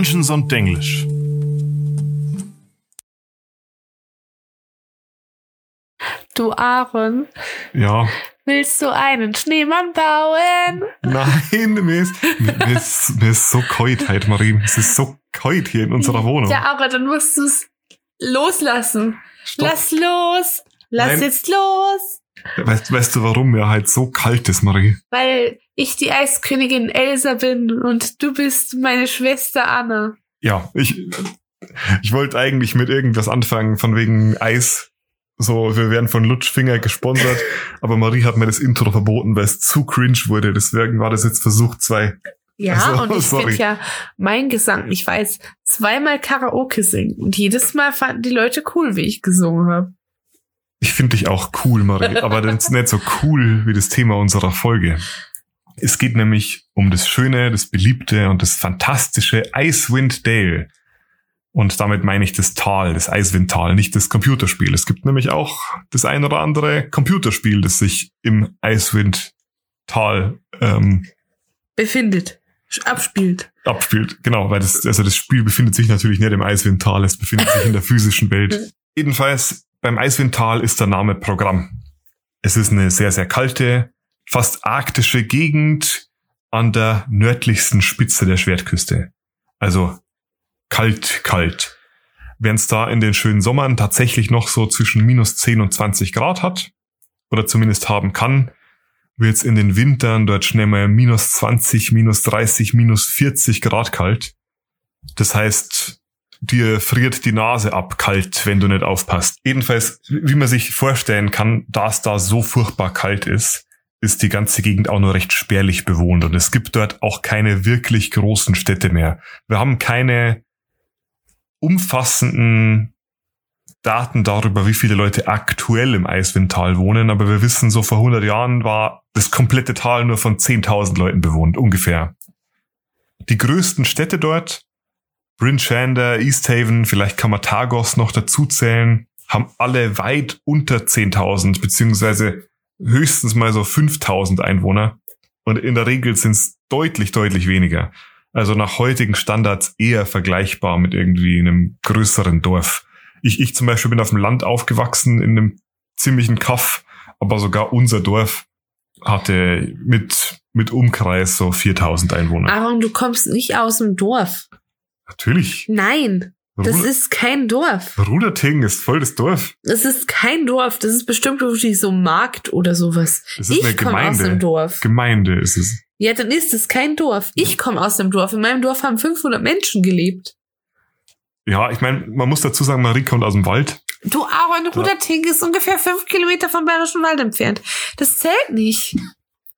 Dungeons und Denglisch. Du Aaron, Ja, willst du einen Schneemann bauen? nein, mir ist, mir, ist, mir ist so kalt heute, Marie. Es ist so kalt hier in unserer Wohnung. Ja, aber dann musst du es loslassen. Stopp. Lass los. Lass Nein. jetzt los. Weißt, weißt du, warum mir halt so kalt ist, Marie? Weil ich die Eiskönigin Elsa bin und du bist meine Schwester Anna. Ja, ich, ich wollte eigentlich mit irgendwas anfangen, von wegen Eis. So, wir werden von Lutschfinger gesponsert, aber Marie hat mir das Intro verboten, weil es zu cringe wurde. Deswegen war das jetzt Versuch zwei. Ja, Also, und ich finde ja mein Gesang, ich weiß, zweimal Karaoke singen. Und jedes Mal fanden die Leute cool, wie ich gesungen habe. Ich finde dich auch cool, Marie, aber das ist nicht so cool wie das Thema unserer Folge. Es geht nämlich um das schöne, das beliebte und das fantastische Icewind Dale. Und damit meine ich das Tal, das Eiswindtal, nicht das Computerspiel. Es gibt nämlich auch das ein oder andere Computerspiel, das sich im Eiswindtal ähm, Befindet. Abspielt. abspielt. Genau, weil das, also das Spiel befindet sich natürlich nicht im Eiswindtal, es befindet sich in der physischen Welt. Jedenfalls, beim Eiswindtal ist der Name Programm. Es ist eine sehr, sehr kalte, fast arktische Gegend an der nördlichsten Spitze der Schwertküste. Also kalt, kalt. Während es da in den schönen Sommern tatsächlich noch so zwischen minus 10 und 20 Grad hat, oder zumindest haben kann, wird es in den Wintern dort schnell mal minus 20, minus 30, minus 40 Grad kalt. Das heißt, dir friert die Nase ab kalt, wenn du nicht aufpasst. Jedenfalls, wie man sich vorstellen kann, da da so furchtbar kalt ist, ist die ganze Gegend auch nur recht spärlich bewohnt und es gibt dort auch keine wirklich großen Städte mehr. Wir haben keine umfassenden Daten darüber, wie viele Leute aktuell im Eiswindtal wohnen, aber wir wissen, so vor 100 Jahren war das komplette Tal nur von 10.000 Leuten bewohnt, ungefähr. Die größten Städte dort, Bryn Shander, East Haven, vielleicht kann man Tagos noch dazu zählen, haben alle weit unter 10.000, beziehungsweise höchstens mal so 5.000 Einwohner. Und in der Regel sind es deutlich, deutlich weniger. Also nach heutigen Standards eher vergleichbar mit irgendwie einem größeren Dorf. Ich, ich zum Beispiel bin auf dem Land aufgewachsen, in einem ziemlichen Kaff, aber sogar unser Dorf hatte mit, mit Umkreis so 4000 Einwohner. Aaron, du kommst nicht aus dem Dorf. Natürlich. Nein, das Ruder, ist kein Dorf. Ruderting ist voll das Dorf. Das ist kein Dorf. Das ist bestimmt irgendwie so Markt oder sowas. Es ist eine Ich komme aus dem Dorf. Gemeinde ist es. Ja, dann ist es kein Dorf. Ich komme aus dem Dorf. In meinem Dorf haben 500 Menschen gelebt. Ja, ich meine, man muss dazu sagen, Marie kommt aus dem Wald. Du, Aaron, Ruderting ist ungefähr fünf Kilometer vom Bayerischen Wald entfernt. Das zählt nicht.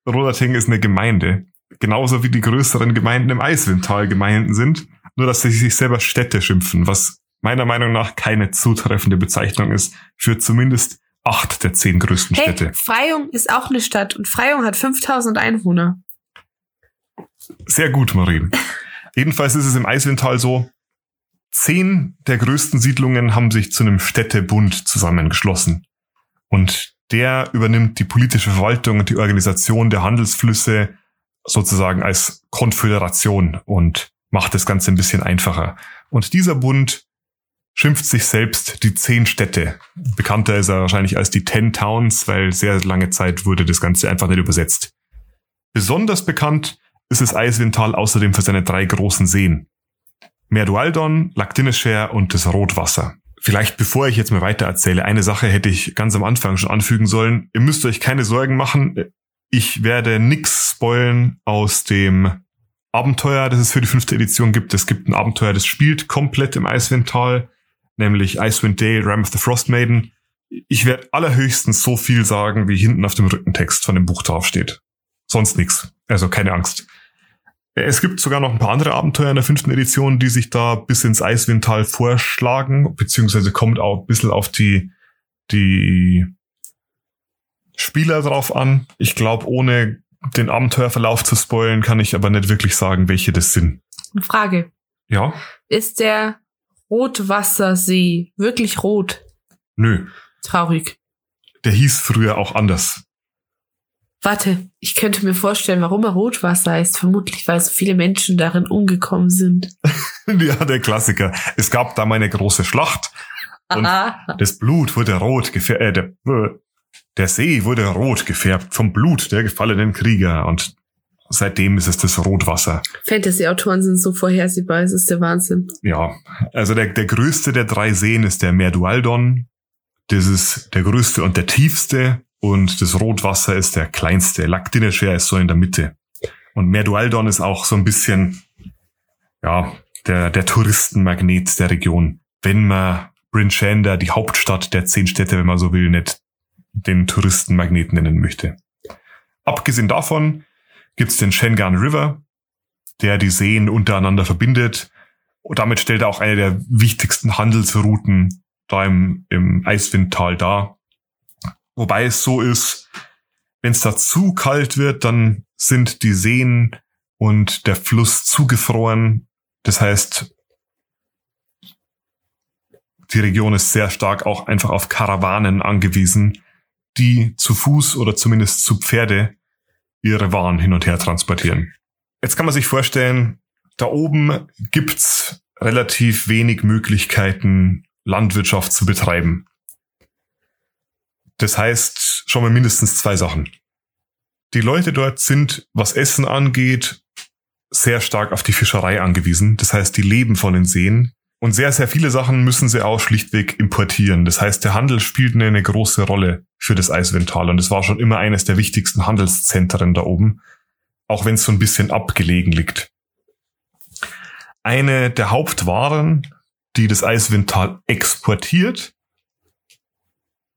Ruderting ist eine Gemeinde. Genauso wie die größeren Gemeinden im Eiswindtal Gemeinden sind. Nur, dass sie sich selber Städte schimpfen, was meiner Meinung nach keine zutreffende Bezeichnung ist für zumindest acht der zehn größten Hey, Städte. Freyung ist auch eine Stadt und Freyung hat 5000 Einwohner. Sehr gut, Marie. Jedenfalls ist es im Eiswindtal so, zehn der größten Siedlungen haben sich zu einem Städtebund zusammengeschlossen. Und der übernimmt die politische Verwaltung und die Organisation der Handelsflüsse sozusagen als Konföderation und macht das Ganze ein bisschen einfacher. Und dieser Bund schimpft sich selbst die zehn Städte. Bekannter ist er wahrscheinlich als die Ten Towns, weil sehr lange Zeit wurde das Ganze einfach nicht übersetzt. Besonders bekannt ist das Eiswindtal außerdem für seine drei großen Seen. Merdualdon, Lagdineshare und das Rotwasser. Vielleicht bevor ich jetzt mal weiter erzähle, eine Sache hätte ich ganz am Anfang schon anfügen sollen. Ihr müsst euch keine Sorgen machen. Ich werde nix spoilen aus dem Abenteuer, das es für die fünfte Edition gibt. Es gibt ein Abenteuer, das spielt komplett im Eiswindtal, nämlich Icewind Dale, Ram of the Frost Maiden. Ich werde allerhöchstens so viel sagen, wie hinten auf dem Rückentext von dem Buch draufsteht. Sonst nix. Also keine Angst. Es gibt sogar noch ein paar andere Abenteuer in der fünften Edition, die sich da bis ins Eiswindtal vorschlagen, beziehungsweise kommt auch ein bisschen auf die, die Spieler drauf an. Ich glaube, ohne den Abenteuerverlauf zu spoilen, kann ich aber nicht wirklich sagen, welche das sind. Eine Frage. Ja? Ist der Rotwassersee wirklich rot? Nö. Traurig. Der hieß früher auch anders. Warte, ich könnte mir vorstellen, warum er Rotwasser heißt. Vermutlich, weil so viele Menschen darin umgekommen sind. ja, der Klassiker. Es gab da mal eine große Schlacht und Aha. das Blut wurde rot äh, der, äh, der See wurde rot gefärbt vom Blut der gefallenen Krieger und seitdem ist es das Rotwasser. Fantasy-Autoren sind so vorhersehbar, es ist der Wahnsinn. Ja, also der, der größte der drei Seen ist der Merdualdon. Das ist der größte und der tiefste. Und das Rotwasser ist der kleinste. Lac d'Inisher ist so in der Mitte. Und Merdualdon ist auch so ein bisschen, ja, der, der Touristenmagnet der Region. Wenn man Bryn Shander, die Hauptstadt der zehn Städte, wenn man so will, nicht den Touristenmagnet nennen möchte. Abgesehen davon gibt's den Shengan River, der die Seen untereinander verbindet. Und damit stellt er auch eine der wichtigsten Handelsrouten da im, im Eiswindtal dar. Wobei es so ist, wenn es da zu kalt wird, dann sind die Seen und der Fluss zugefroren. Das heißt, die Region ist sehr stark auch einfach auf Karawanen angewiesen, die zu Fuß oder zumindest zu Pferde ihre Waren hin und her transportieren. Jetzt kann man sich vorstellen, da oben gibt's relativ wenig Möglichkeiten, Landwirtschaft zu betreiben. Das heißt schon mal mindestens zwei Sachen. Die Leute dort sind, was Essen angeht, sehr stark auf die Fischerei angewiesen. Das heißt, die leben von den Seen. Und sehr, sehr viele Sachen müssen sie auch schlichtweg importieren. Das heißt, der Handel spielt eine, eine große Rolle für das Eiswindtal. Und es war schon immer eines der wichtigsten Handelszentren da oben. Auch wenn es so ein bisschen abgelegen liegt. Eine der Hauptwaren, die das Eiswindtal exportiert,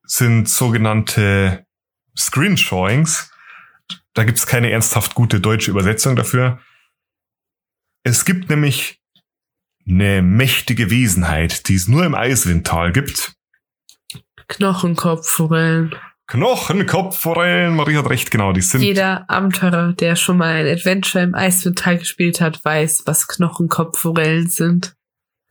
sind sogenannte Screenshawings. Da gibt's keine ernsthaft gute deutsche Übersetzung dafür. Es gibt nämlich eine mächtige Wesenheit, die es nur im Eiswindtal gibt. Knochenkopfforellen. Knochenkopfforellen, Marie hat recht, genau, die sind. Jeder Abenteurer, der schon mal ein Adventure im Eiswindtal gespielt hat, weiß, was Knochenkopfforellen sind.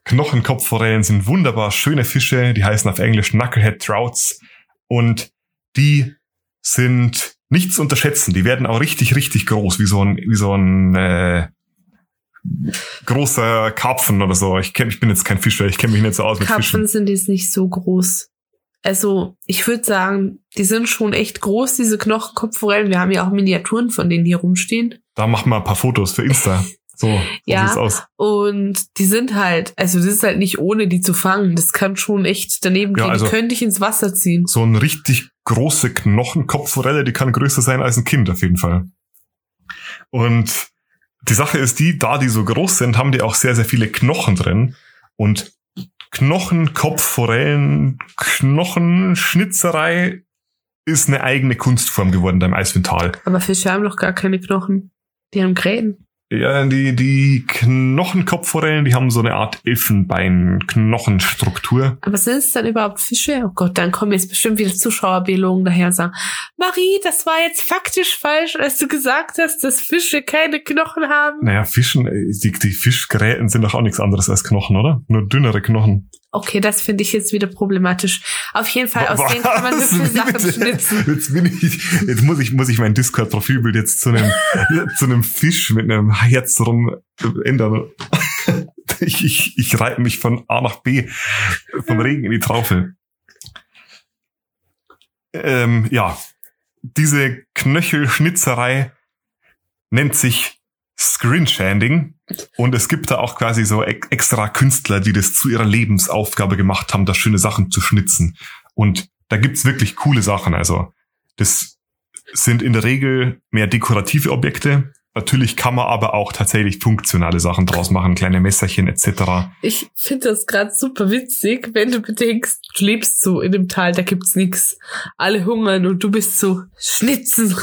Knochenkopfforellen sind wunderbar schöne Fische, die heißen auf Englisch Knucklehead Trouts und die sind nicht zu unterschätzen. Die werden auch richtig, richtig groß, wie so ein, wie so ein äh, großer Karpfen oder so. Ich kenn, ich bin jetzt kein Fischer, ich kenne mich nicht so aus mit Karpfen Fischen. sind jetzt nicht so groß. Also, ich würde sagen, die sind schon echt groß, diese Knochenkopfforellen. Wir haben ja auch Miniaturen von denen hier rumstehen. Da machen wir ein paar Fotos für Insta. So, so Ja. sieht's aus. Und die sind halt, also das ist halt nicht ohne die zu fangen. Das kann schon echt daneben Ja, gehen. also- die könnte ich ins Wasser ziehen. So eine richtig große Knochenkopfforelle, die kann größer sein als ein Kind auf jeden Fall. Und die Sache ist die, da die so groß sind, haben die auch sehr, sehr viele Knochen drin. Und Knochenkopfforellen, Knochenschnitzerei ist eine eigene Kunstform geworden da im Eiswindtal. Aber Fische haben doch gar keine Knochen. Die haben Gräten. Ja, die, die Knochenkopfforellen, die haben so eine Art Elfenbein-Knochenstruktur. Aber sind es dann überhaupt Fische? Oh Gott, dann kommen jetzt bestimmt wieder Zuschauerbelogen daher und sagen, Marie, das war jetzt faktisch falsch, als du gesagt hast, dass Fische keine Knochen haben. Naja, Fischen, die, die Fischgräten sind doch auch nichts anderes als Knochen, oder? Nur dünnere Knochen. Okay, das finde ich jetzt wieder problematisch. Auf jeden Fall, aus denen kann man hübsche Sachen schnitzen. Jetzt bin ich, jetzt muss ich, muss ich mein Discord-Profilbild jetzt zu einem, zu einem Fisch mit einem Herz rum ändern. Ich, ich, ich reite mich von A nach B, vom Regen in die Traufe. Ähm, ja, diese Knöchelschnitzerei nennt sich Screenshanding. Und es gibt da auch quasi so ex- extra Künstler, die das zu ihrer Lebensaufgabe gemacht haben, da schöne Sachen zu schnitzen. Und da gibt's wirklich coole Sachen. Also das sind in der Regel mehr dekorative Objekte. Natürlich kann man aber auch tatsächlich funktionale Sachen draus machen, kleine Messerchen etc. Ich finde das gerade super witzig, wenn du bedenkst, du lebst so in dem Tal, da gibt's nix. Alle hungern und du bist so, schnitzen,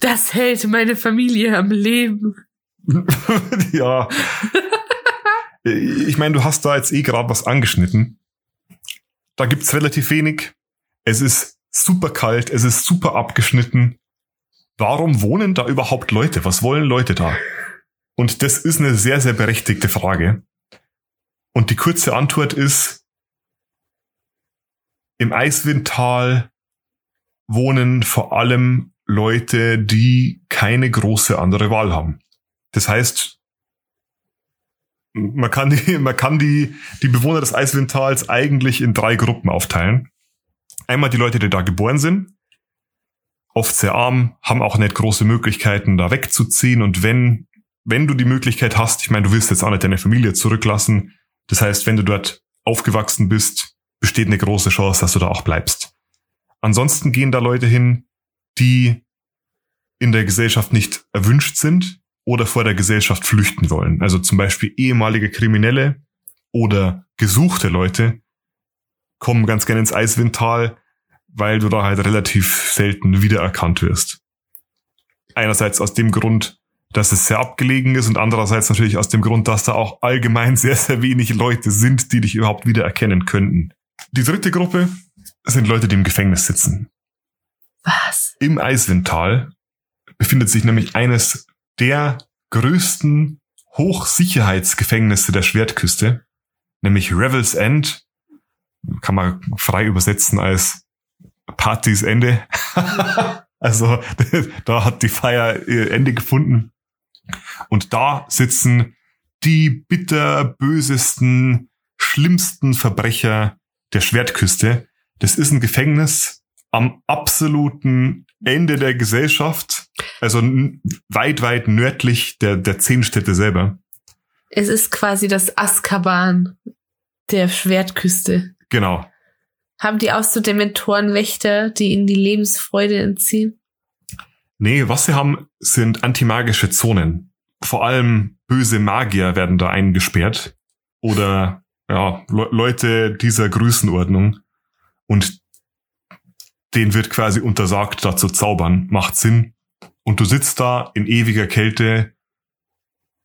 das hält meine Familie am Leben. ja. Ich meine, du hast da jetzt eh gerade was angeschnitten. Da gibt's relativ wenig. Es ist super kalt, es ist super abgeschnitten. Warum wohnen da überhaupt Leute? Was wollen Leute da? Und das ist eine sehr, sehr berechtigte Frage. Und die kurze Antwort ist, im Eiswindtal wohnen vor allem Leute, die keine große andere Wahl haben. Das heißt, man kann die, man kann die, die Bewohner des Eiswindtals eigentlich in drei Gruppen aufteilen. Einmal die Leute, die da geboren sind, oft sehr arm, haben auch nicht große Möglichkeiten, da wegzuziehen. Und wenn, wenn du die Möglichkeit hast, ich meine, du willst jetzt auch nicht deine Familie zurücklassen. Das heißt, wenn du dort aufgewachsen bist, besteht eine große Chance, dass du da auch bleibst. Ansonsten gehen da Leute hin, die in der Gesellschaft nicht erwünscht sind oder vor der Gesellschaft flüchten wollen. Also zum Beispiel ehemalige Kriminelle oder gesuchte Leute kommen ganz gerne ins Eiswindtal, weil du da halt relativ selten wiedererkannt wirst. Einerseits aus dem Grund, dass es sehr abgelegen ist und andererseits natürlich aus dem Grund, dass da auch allgemein sehr, sehr wenig Leute sind, die dich überhaupt wiedererkennen könnten. Die dritte Gruppe sind Leute, die im Gefängnis sitzen. Was? Im Eiswindtal befindet sich nämlich eines der größten Hochsicherheitsgefängnisse der Schwertküste, nämlich Revel's End. Kann man frei übersetzen als Partys Ende. also da hat die Feier ihr Ende gefunden. Und da sitzen die bitterbösesten, schlimmsten Verbrecher der Schwertküste. Das ist ein Gefängnis am absoluten Ende der Gesellschaft, also weit, weit nördlich der, der Zehnstädte selber. Es ist quasi das Azkaban der Schwertküste. Genau. Haben die auch so Dementorenwächter, die ihnen die Lebensfreude entziehen? Nee, was sie haben, sind antimagische Zonen. Vor allem böse Magier werden da eingesperrt. Oder ja, Le Leute dieser Größenordnung. Und denen wird quasi untersagt, da zu zaubern. Macht Sinn. Und du sitzt da in ewiger Kälte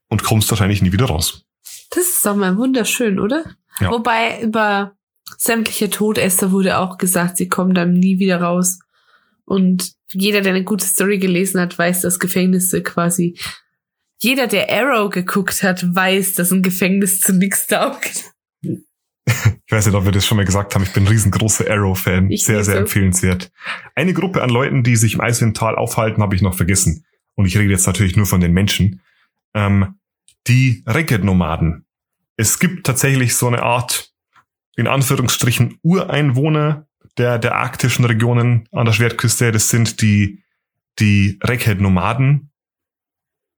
und kommst wahrscheinlich nie wieder raus. Das ist doch mal wunderschön, oder? Ja. Wobei über sämtliche Todesser wurde auch gesagt, sie kommen dann nie wieder raus. Und jeder, der eine gute Story gelesen hat, weiß, dass Gefängnisse quasi. Jeder, der Arrow geguckt hat, weiß, dass ein Gefängnis zu nichts taugt. Ich weiß nicht, ob wir das schon mal gesagt haben. Ich bin ein riesengroßer Arrow-Fan. Sehr, sehr so. empfehlenswert. Eine Gruppe an Leuten, die sich im Eiswindtal aufhalten, habe ich noch vergessen. Und ich rede jetzt natürlich nur von den Menschen. Ähm, die Racket-Nomaden. Es gibt tatsächlich so eine Art, in Anführungsstrichen, Ureinwohner der, der arktischen Regionen an der Schwertküste. Das sind die, die Racket-Nomaden.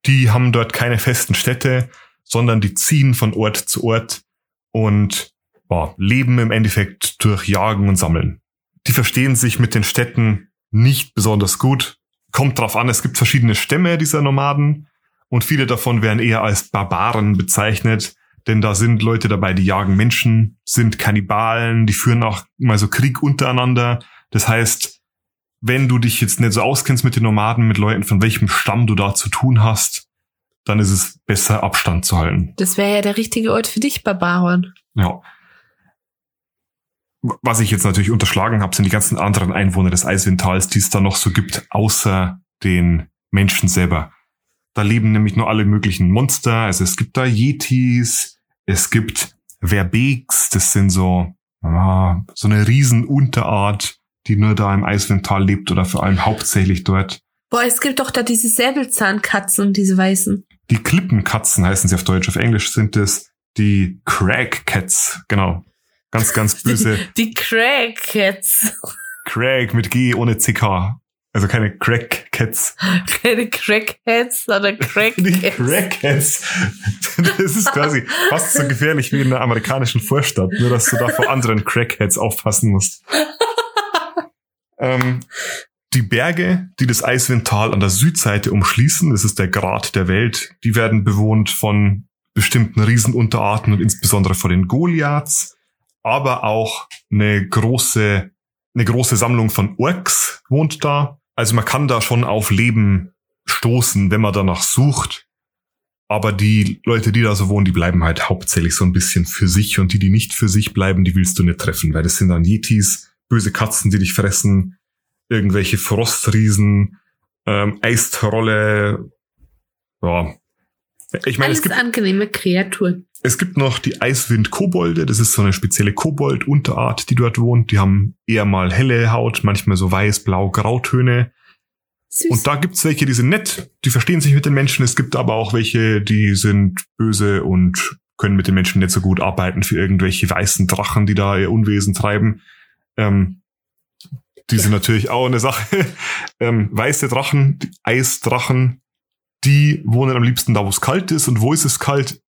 Die haben dort keine festen Städte, sondern die ziehen von Ort zu Ort und ja, leben im Endeffekt durch Jagen und Sammeln. Die verstehen sich mit den Städten nicht besonders gut. Kommt drauf an, es gibt verschiedene Stämme dieser Nomaden und viele davon werden eher als Barbaren bezeichnet, denn da sind Leute dabei, die jagen Menschen, sind Kannibalen, die führen auch mal so Krieg untereinander. Das heißt, wenn du dich jetzt nicht so auskennst mit den Nomaden, mit Leuten, von welchem Stamm du da zu tun hast, dann ist es besser, Abstand zu halten. Das wäre ja der richtige Ort für dich, Barbaron. Ja. Was ich jetzt natürlich unterschlagen habe, sind die ganzen anderen Einwohner des Eiswindtals, die es da noch so gibt, außer den Menschen selber. Da leben nämlich nur alle möglichen Monster. Also es gibt da Yetis, es gibt Verbeeks, das sind so, ah, so eine Riesenunterart, die nur da im Eiswindtal lebt oder vor allem hauptsächlich dort. Boah, es gibt doch da diese Säbelzahnkatzen diese weißen. Die Klippenkatzen heißen sie auf Deutsch. Auf Englisch sind es die Crag Cats. Genau. Ganz, ganz böse. Die, die Crackcats. Craig mit G ohne CK. Also keine Crack Cats. Keine Crackheads, sondern Die Crackcats. Crack Cats. Das ist quasi fast so gefährlich wie in einer amerikanischen Vorstadt, nur dass du da vor anderen Crackheads aufpassen musst. ähm, die Berge, die das Eiswindtal an der Südseite umschließen, das ist der Grat der Welt, die werden bewohnt von bestimmten Riesenunterarten und insbesondere von den Goliaths, aber auch eine große, eine große Sammlung von Orks wohnt da. Also man kann da schon auf Leben stoßen, wenn man danach sucht. Aber die Leute, die da so wohnen, die bleiben halt hauptsächlich so ein bisschen für sich und die, die nicht für sich bleiben, die willst du nicht treffen, weil das sind dann Yetis, böse Katzen, die dich fressen, irgendwelche Frostriesen, ähm, Eistrolle, ja. Ich meine, es Alles gibt, angenehme Kreaturen. Es gibt noch die Eiswind-Kobolde, das ist so eine spezielle Kobold-Unterart, die dort wohnt. Die haben eher mal helle Haut, manchmal so weiß, blau, grautöne. Süß. Und da gibt's welche, die sind nett, die verstehen sich mit den Menschen. Es gibt aber auch welche, die sind böse und können mit den Menschen nicht so gut arbeiten für irgendwelche weißen Drachen, die da ihr Unwesen treiben. Ähm, die sind natürlich auch eine Sache. ähm, weiße Drachen, die Eisdrachen, die wohnen am liebsten da, wo es kalt ist. Und wo ist es kalt?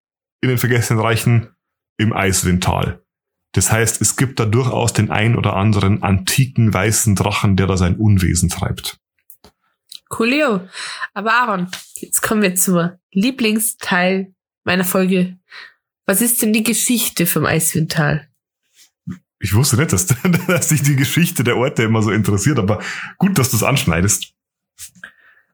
In den vergessenen Reichen im Eiswindtal. Das heißt, es gibt da durchaus den ein oder anderen antiken weißen Drachen, der da sein Unwesen treibt. Coolio. Aber Aaron, jetzt kommen wir zur Lieblingsteil meiner Folge. Was ist denn die Geschichte vom Eiswindtal? Ich wusste nicht, dass, dass dich die Geschichte der Orte immer so interessiert, aber gut, dass du es anschneidest.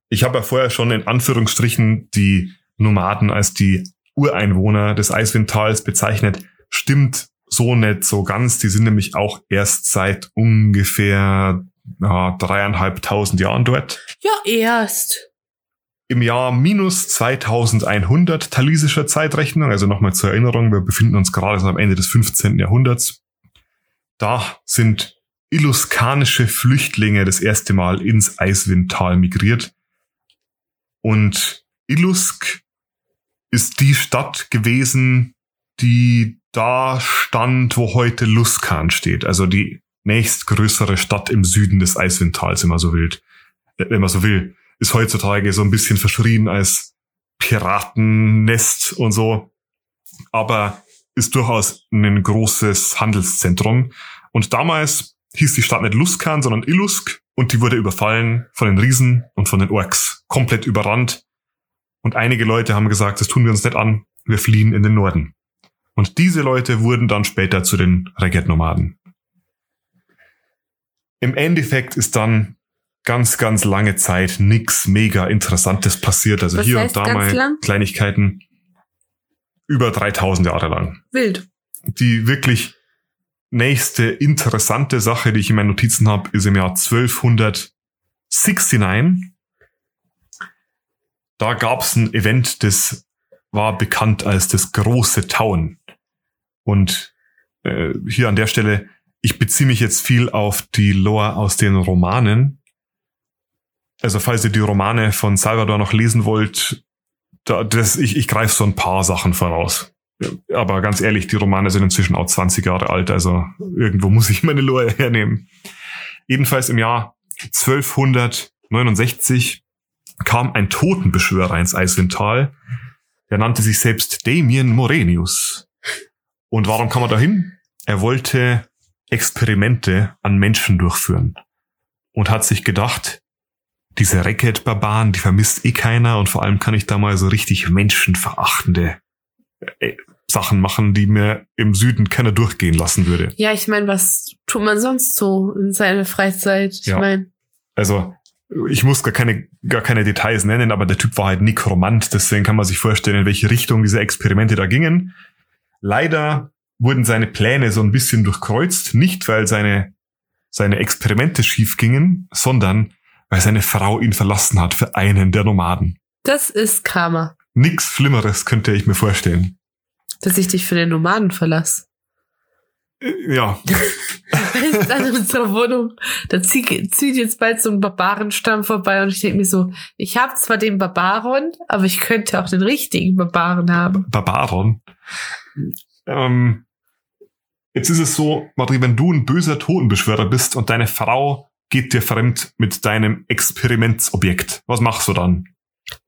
Ich habe ja vorher schon in Anführungsstrichen die Nomaden als die Ureinwohner des Eiswindtals bezeichnet. Stimmt so nicht so ganz. Die sind nämlich auch erst seit ungefähr ja, dreieinhalbtausend Jahren dort. Ja, erst. Im Jahr minus 2100 talisischer Zeitrechnung, also nochmal zur Erinnerung, wir befinden uns gerade so am Ende des 15. Jahrhunderts. Da sind illuskanische Flüchtlinge das erste Mal ins Eiswindtal migriert. Und Illusk ist die Stadt gewesen, die da stand, wo heute Luskan steht. Also die nächstgrößere Stadt im Süden des Eiswindtals, wenn man so will. Äh, wenn man so will. Ist heutzutage so ein bisschen verschrien als Piratennest und so. Aber ist durchaus ein großes Handelszentrum. Und damals hieß die Stadt nicht Luskan, sondern Illusk. Und die wurde überfallen von den Riesen und von den Orks. Komplett überrannt. Und einige Leute haben gesagt, das tun wir uns nicht an. Wir fliehen in den Norden. Und diese Leute wurden dann später zu den Regget-Nomaden. Im Endeffekt ist dann ganz, ganz lange Zeit nix mega Interessantes passiert. Also Was hier und da mal? Kleinigkeiten. Über 3000 Jahre lang. Wild. Die wirklich nächste interessante Sache, die ich in meinen Notizen habe, ist im Jahr 1269. Da gab es ein Event, das war bekannt als das große Tauen. Und äh, hier an der Stelle, ich beziehe mich jetzt viel auf die Lore aus den Romanen. Also falls ihr die Romane von Salvador noch lesen wollt, da, das, ich, ich greife so ein paar Sachen voraus. Aber ganz ehrlich, die Romane sind inzwischen auch 20 Jahre alt, also irgendwo muss ich meine Lore hernehmen. Jedenfalls im Jahr 1269 kam ein Totenbeschwörer ins Eiswindtal. Der nannte sich selbst Damien Morenius. Und warum kam er dahin? Er wollte Experimente an Menschen durchführen. Und hat sich gedacht, diese Racket-Barbaren, die vermisst eh keiner und vor allem kann ich da mal so richtig menschenverachtende äh, Sachen machen, die mir im Süden keiner durchgehen lassen würde. Ja, ich meine, was tut man sonst so in seiner Freizeit? Ich Ja. meine, Also, ich muss gar keine, gar keine Details nennen, aber der Typ war halt Nekromant, deswegen kann man sich vorstellen, in welche Richtung diese Experimente da gingen. Leider wurden seine Pläne so ein bisschen durchkreuzt, nicht weil seine, seine Experimente schief gingen, sondern weil seine Frau ihn verlassen hat für einen der Nomaden. das ist Karma, Nix Schlimmeres könnte ich mir vorstellen. dass ich dich für den Nomaden verlasse. Ja, du, an unserer Wohnung, da zieht, zieht jetzt bald so ein Barbarenstamm vorbei und ich denke mir so, ich habe zwar den Barbaron, aber ich könnte auch den richtigen Barbaren haben. Barbaron. Ähm, jetzt ist es so, Marie, wenn du ein böser Totenbeschwörer bist und deine Frau geht dir fremd mit deinem Experimentsobjekt, was machst du dann?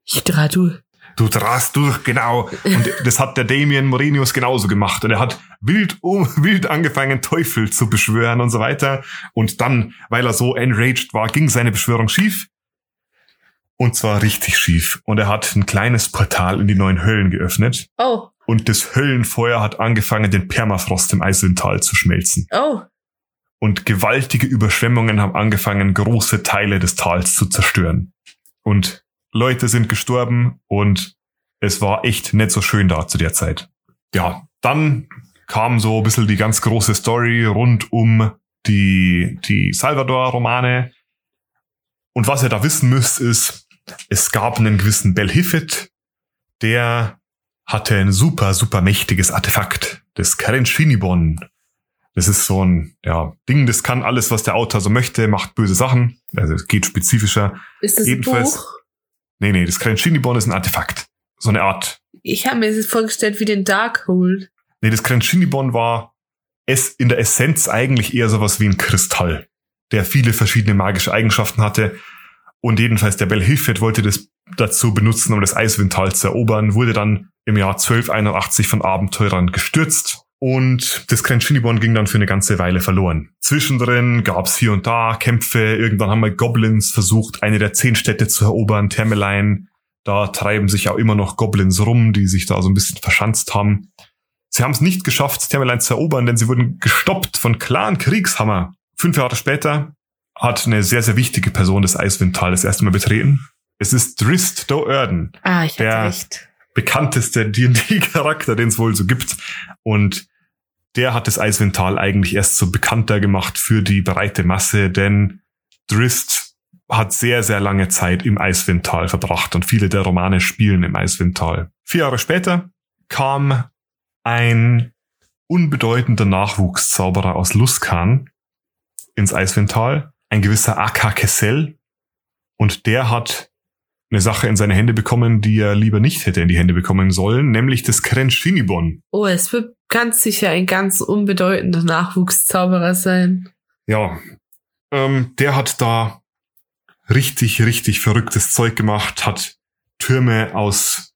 Ich dreh du. Drast durch, genau. Und das hat der Damien Morenius genauso gemacht. Und er hat wild, um, wild angefangen, Teufel zu beschwören und so weiter. Und dann, weil er so enraged war, ging seine Beschwörung schief. Und zwar richtig schief. Und er hat ein kleines Portal in die neuen Höllen geöffnet. Oh, Und das Höllenfeuer hat angefangen, den Permafrost im Eiswindtal zu schmelzen. oh. Und gewaltige Überschwemmungen haben angefangen, große Teile des Tals zu zerstören. Und Leute sind gestorben und es war echt nicht so schön da zu der Zeit. Ja, dann kam so ein bisschen die ganz große Story rund um die, die Salvador-Romane. Und was ihr da wissen müsst, ist, es gab einen gewissen Belhifit, der hatte ein super, super mächtiges Artefakt, das Karen Shinibon. Das ist so ein ja, Ding, das kann alles, was der Autor so möchte, macht böse Sachen. Also es geht spezifischer. Ist das Jedenfalls- ein Buch? Nee, nee, das Crenchini-Bon ist ein Artefakt. So eine Art. Ich habe mir das vorgestellt wie den Darkhold. Nee, das Crenchini-Bon war es in der Essenz eigentlich eher sowas wie ein Kristall, der viele verschiedene magische Eigenschaften hatte. Und jedenfalls der Belhilfet wollte das dazu benutzen, um das Eiswindtal zu erobern, wurde dann im Jahr 1281 von Abenteurern gestürzt und das Crenchini-Bon ging dann für eine ganze Weile verloren. Zwischendrin gab's hier und da Kämpfe, irgendwann haben mal Goblins versucht, eine der zehn Städte zu erobern, Termelein. Da treiben sich auch immer noch Goblins rum, die sich da so ein bisschen verschanzt haben. Sie haben es nicht geschafft, Termelein zu erobern, denn sie wurden gestoppt von Clan Kriegshammer. Fünf Jahre später hat eine sehr, sehr wichtige Person das Eiswindtal das erste Mal betreten. Es ist Drist Do'Urden Ah, ich hatte Der- recht. bekannteste D&D-Charakter, den es wohl so gibt. Und der hat das Eiswindtal eigentlich erst so bekannter gemacht für die breite Masse, denn Drist hat sehr, sehr lange Zeit im Eiswindtal verbracht und viele der Romane spielen im Eiswindtal. Vier Jahre später kam ein unbedeutender Nachwuchszauberer aus Luskan ins Eiswindtal, ein gewisser Aka Kessel, und der hat eine Sache in seine Hände bekommen, die er lieber nicht hätte in die Hände bekommen sollen, nämlich das Crenchini-Bon. Oh, es wird ganz sicher ein ganz unbedeutender Nachwuchszauberer sein. Ja, ähm, der hat da richtig, richtig verrücktes Zeug gemacht, hat Türme aus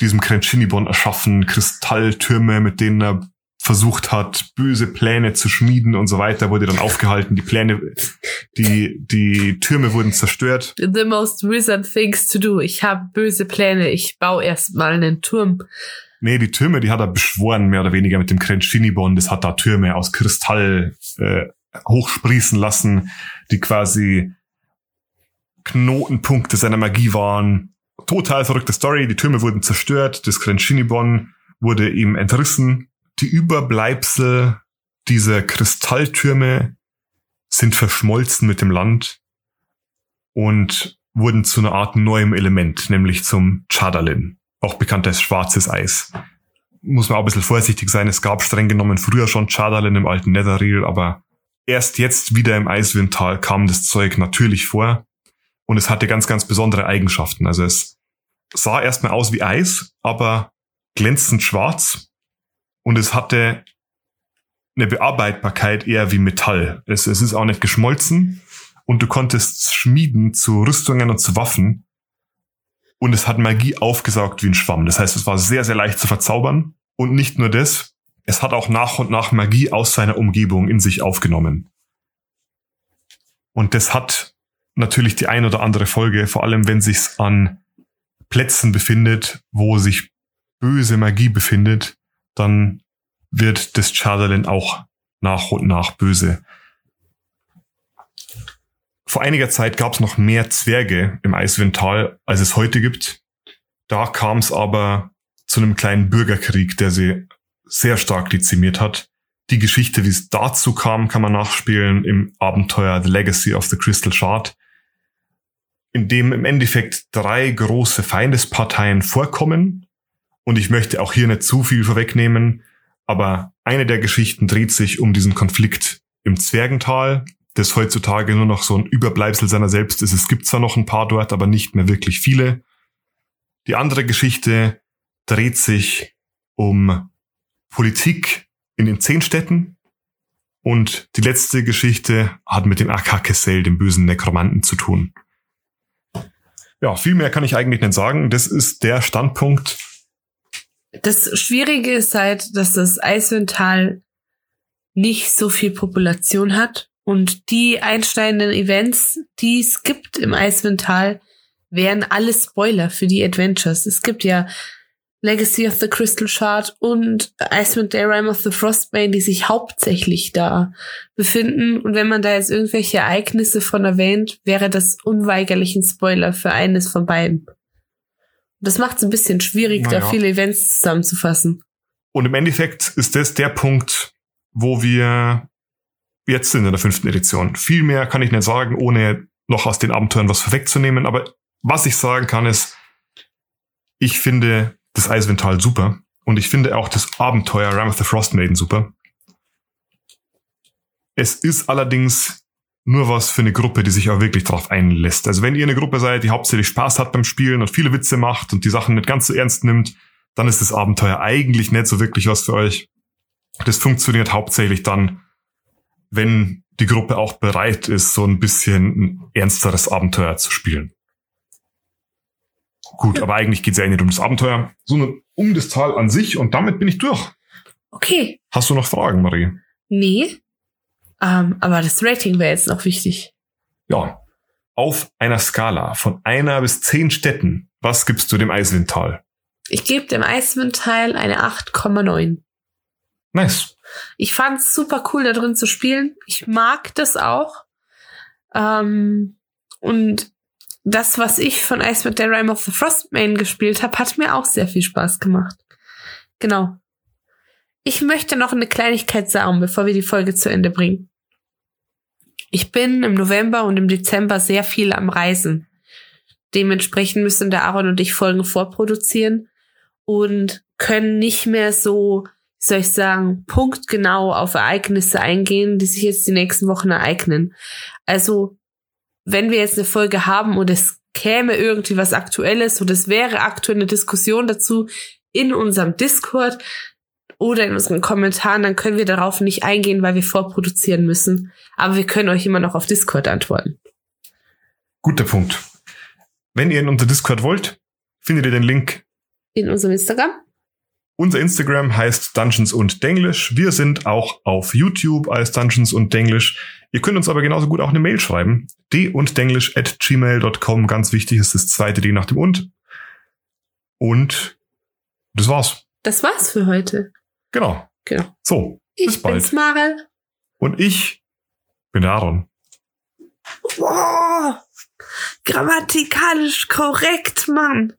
diesem Crenchini-Bon erschaffen, Kristalltürme, mit denen er versucht hat, böse Pläne zu schmieden und so weiter, wurde dann aufgehalten. Die Pläne, die, die Türme wurden zerstört. The most wizard things to do. Ich habe böse Pläne. Ich baue erstmal einen Turm. Nee, die Türme, die hat er beschworen, mehr oder weniger mit dem Crenchini-Bon. Das hat da Türme aus Kristall äh, hochsprießen lassen, die quasi Knotenpunkte seiner Magie waren. Total verrückte Story. Die Türme wurden zerstört. Das Crenchini-Bon wurde ihm entrissen. Die Überbleibsel dieser Kristalltürme sind verschmolzen mit dem Land und wurden zu einer Art neuem Element, nämlich zum Chadalin auch bekannt als schwarzes Eis. Muss man auch ein bisschen vorsichtig sein. Es gab streng genommen früher schon Chadalin im alten Netherreal, aber erst jetzt wieder im Eiswindtal kam das Zeug natürlich vor und es hatte ganz, ganz besondere Eigenschaften. Also es sah erstmal aus wie Eis, aber glänzend schwarz und es hatte eine Bearbeitbarkeit eher wie Metall. Es, es ist auch nicht geschmolzen und du konntest schmieden zu Rüstungen und zu Waffen und es hat Magie aufgesaugt wie ein Schwamm. Das heißt, es war sehr, sehr leicht zu verzaubern. Und nicht nur das, es hat auch nach und nach Magie aus seiner Umgebung in sich aufgenommen. Und das hat natürlich die ein oder andere Folge, vor allem wenn sich's an Plätzen befindet, wo sich böse Magie befindet, dann wird das Chadalin auch nach und nach böse. Vor einiger Zeit gab es noch mehr Zwerge im Eiswindtal, als es heute gibt. Da kam es aber zu einem kleinen Bürgerkrieg, der sie sehr stark dezimiert hat. Die Geschichte, wie es dazu kam, kann man nachspielen im Abenteuer The Legacy of the Crystal Shard, in dem im Endeffekt drei große Feindesparteien vorkommen. Und ich möchte auch hier nicht zu viel vorwegnehmen, aber eine der Geschichten dreht sich um diesen Konflikt im Zwergental, das heutzutage nur noch so ein Überbleibsel seiner selbst ist. Es gibt zwar noch ein paar dort, aber nicht mehr wirklich viele. Die andere Geschichte dreht sich um Politik in den zehn Städten. Und die letzte Geschichte hat mit dem Akakesel, dem bösen Nekromanten, zu tun. Ja, viel mehr kann ich eigentlich nicht sagen. Das ist der Standpunkt. Das Schwierige ist halt, dass das Eiswindtal nicht so viel Population hat. Und die einsteigenden Events, die es gibt im Eiswindtal, wären alle Spoiler für die Adventures. Es gibt ja Legacy of the Crystal Shard und Icewind Dale Rime of the Frostbane, die sich hauptsächlich da befinden. Und wenn man da jetzt irgendwelche Ereignisse von erwähnt, wäre das unweigerlich ein Spoiler für eines von beiden. Das macht es ein bisschen schwierig, da Naja. viele Events zusammenzufassen. Und im Endeffekt ist das der Punkt, wo wir jetzt sind in der fünften Edition. Viel mehr kann ich nicht sagen, ohne noch aus den Abenteuern was vorwegzunehmen. Aber was ich sagen kann, ist, ich finde das Eiswindtal super. Und ich finde auch das Abenteuer Ram of the Frost Maiden super. Es ist allerdings nur was für eine Gruppe, die sich auch wirklich drauf einlässt. Also wenn ihr eine Gruppe seid, die hauptsächlich Spaß hat beim Spielen und viele Witze macht und die Sachen nicht ganz so ernst nimmt, dann ist das Abenteuer eigentlich nicht so wirklich was für euch. Das funktioniert hauptsächlich dann, wenn die Gruppe auch bereit ist, so ein bisschen ein ernsteres Abenteuer zu spielen. Gut, aber eigentlich geht es ja nicht um das Abenteuer, sondern um das Tal an sich und damit bin ich durch. Okay. Hast du noch Fragen, Marie? Nee. Ähm, aber das Rating wäre jetzt noch wichtig. Ja. Auf einer Skala von einer bis zehn Städten, was gibst du dem Eiswindtal? Ich gebe dem Eiswind-Teil eine 8,9. Nice. Ich fand es super cool, da drin zu spielen. Ich mag das auch. Ähm, und das, was ich von Icewind der Rime of the Frostmain gespielt habe, hat mir auch sehr viel Spaß gemacht. Genau. Ich möchte noch eine Kleinigkeit sagen, bevor wir die Folge zu Ende bringen. Ich bin im November und im Dezember sehr viel am Reisen. Dementsprechend müssen der Aaron und ich Folgen vorproduzieren und können nicht mehr so, wie soll ich sagen, punktgenau auf Ereignisse eingehen, die sich jetzt die nächsten Wochen ereignen. Also, wenn wir jetzt eine Folge haben und es käme irgendwie was Aktuelles und es wäre aktuell eine Diskussion dazu in unserem Discord oder in unseren Kommentaren, dann können wir darauf nicht eingehen, weil wir vorproduzieren müssen. Aber wir können euch immer noch auf Discord antworten. Guter Punkt. Wenn ihr in unser Discord wollt, findet ihr den Link In unserem Instagram. Unser Instagram heißt Dungeons und Denglish. Wir sind auch auf YouTube als Dungeons und Denglish. Ihr könnt uns aber genauso gut auch eine Mail schreiben. d und at gmail.com. Ganz wichtig ist das zweite D nach dem und. Und das war's. Das war's für heute. Genau. Genau. So, Ich bis bald. bin's, Marel. Und ich bin Aaron. Wow. Grammatikalisch korrekt, Mann.